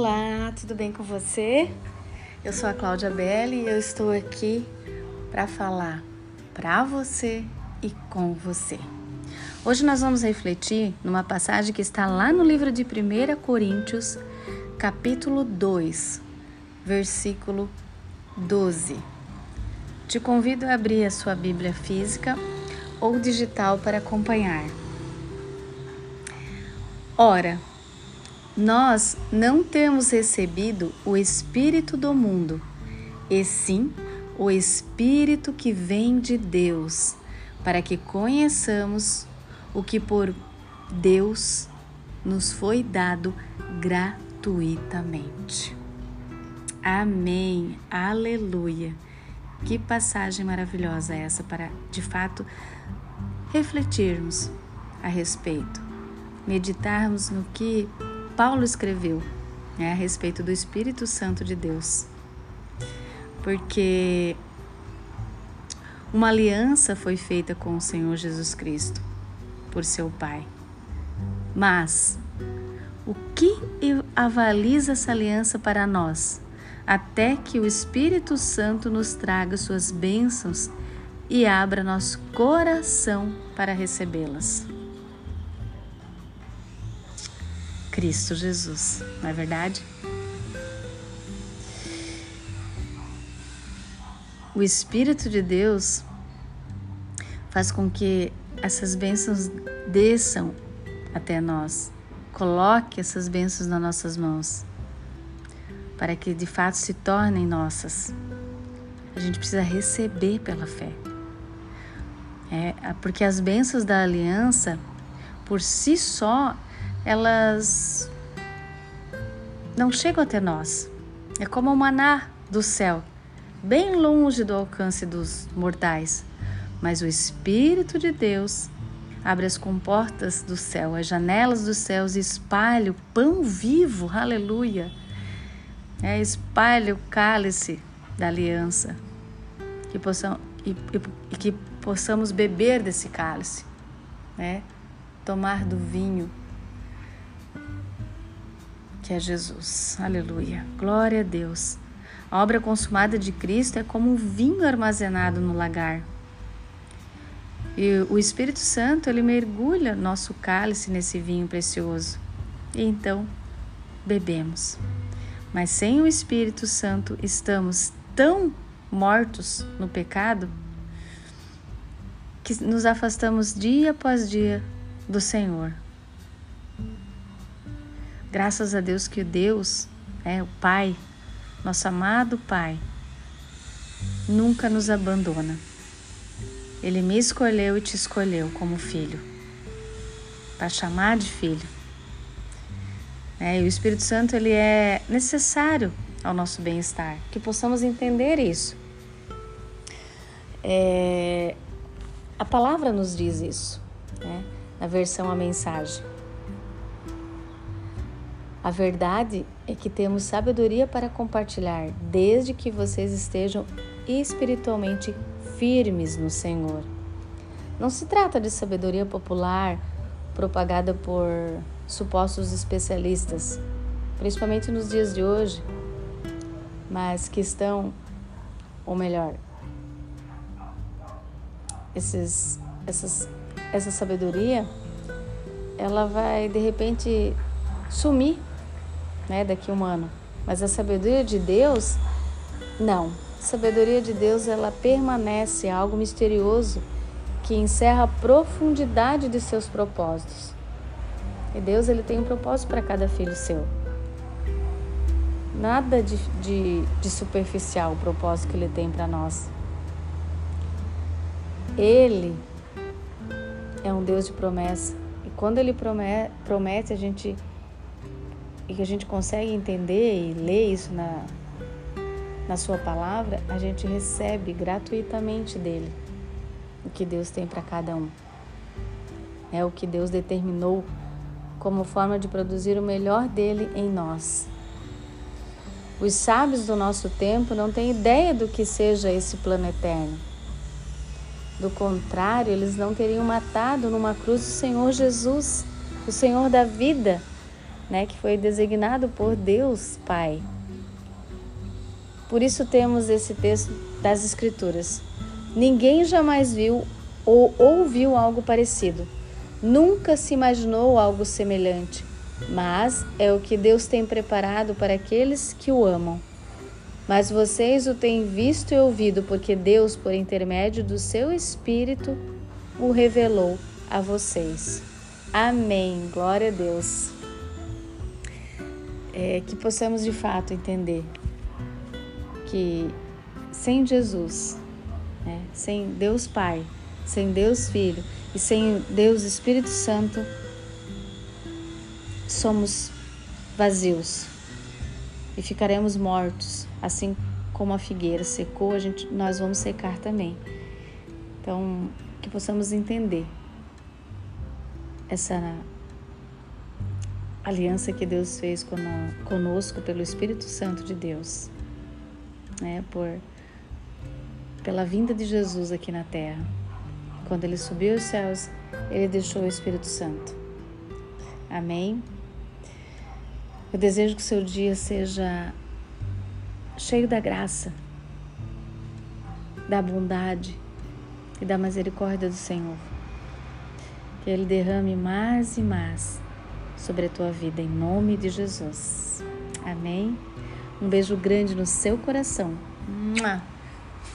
Olá, tudo bem com você? Eu sou a Cláudia Belli e eu estou aqui para falar para você e com você. Hoje nós vamos refletir numa passagem que está lá no livro de 1 Coríntios, capítulo 2, versículo 12. Te convido a abrir a sua Bíblia física ou digital para acompanhar. Ora, nós não temos recebido o Espírito do mundo, e sim o Espírito que vem de Deus, para que conheçamos o que por Deus nos foi dado gratuitamente. Amém, aleluia. Que passagem maravilhosa essa para, de fato, refletirmos a respeito, meditarmos no que Paulo escreveu né, a respeito do Espírito Santo de Deus. Porque uma aliança foi feita com o Senhor Jesus Cristo por seu Pai. Mas o que avaliza essa aliança para nós? Até que o Espírito Santo nos traga suas bênçãos e abra nosso coração para recebê-las. Cristo Jesus, não é verdade? O Espírito de Deus faz com que essas bênçãos desçam até nós. Coloque essas bênçãos nas nossas mãos, para que de fato se tornem nossas. A gente precisa receber pela fé. É, porque as bênçãos da aliança, por si só, elas não chegam até nós. É como o maná do céu, bem longe do alcance dos mortais. Mas o Espírito de Deus abre as comportas do céu, as janelas dos céus e espalha o pão vivo, aleluia. É, espalha o cálice da aliança, que possam, e, e, que possamos beber desse cálice, né? tomar do vinho que é Jesus. Aleluia. Glória a Deus. A obra consumada de Cristo é como um vinho armazenado no lagar. E o Espírito Santo, ele mergulha nosso cálice nesse vinho precioso. E então bebemos. Mas sem o Espírito Santo estamos tão mortos no pecado que nos afastamos dia após dia do Senhor. Graças a Deus que Deus, é o Pai, nosso amado Pai, nunca nos abandona. Ele me escolheu e te escolheu como filho, para chamar de filho. É, e o Espírito Santo ele é necessário ao nosso bem-estar, que possamos entender isso. É, a palavra nos diz isso, né? na versão A Mensagem. A verdade é que temos sabedoria para compartilhar, desde que vocês estejam espiritualmente firmes no Senhor. Não se trata de sabedoria popular propagada por supostos especialistas, principalmente nos dias de hoje, mas que estão, ou melhor, esses, essas, essa sabedoria, ela vai de repente sumir né, daqui um ano. Mas a sabedoria de Deus, não. A sabedoria de Deus, ela permanece algo misterioso que encerra a profundidade de seus propósitos. E Deus, ele tem um propósito para cada filho seu. Nada de, de, de superficial o propósito que ele tem para nós. Ele é um Deus de promessa. E quando ele promete, promete a gente e que a gente consegue entender e ler isso na, na Sua palavra, a gente recebe gratuitamente dele o que Deus tem para cada um. É o que Deus determinou como forma de produzir o melhor dele em nós. Os sábios do nosso tempo não têm ideia do que seja esse plano eterno. Do contrário, eles não teriam matado numa cruz o Senhor Jesus, o Senhor da vida né, que foi designado por Deus Pai. Por isso temos esse texto das Escrituras. Ninguém jamais viu ou ouviu algo parecido. Nunca se imaginou algo semelhante, mas é o que Deus tem preparado para aqueles que o amam. Mas vocês o têm visto e ouvido, porque Deus, por intermédio do seu Espírito, o revelou a vocês. Amém. Glória a Deus. É, que possamos de fato entender que sem Jesus, né, sem Deus Pai, sem Deus Filho e sem Deus Espírito Santo, somos vazios e ficaremos mortos, assim como a figueira secou, a gente, nós vamos secar também. Então, que possamos entender essa aliança que Deus fez conosco pelo Espírito Santo de Deus, né? Por pela vinda de Jesus aqui na Terra. Quando ele subiu aos céus, ele deixou o Espírito Santo. Amém. Eu desejo que o seu dia seja cheio da graça, da bondade e da misericórdia do Senhor que Ele derrame mais e mais sobre a tua vida, em nome de Jesus. Amém? Um beijo grande no seu coração.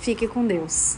Fique com Deus.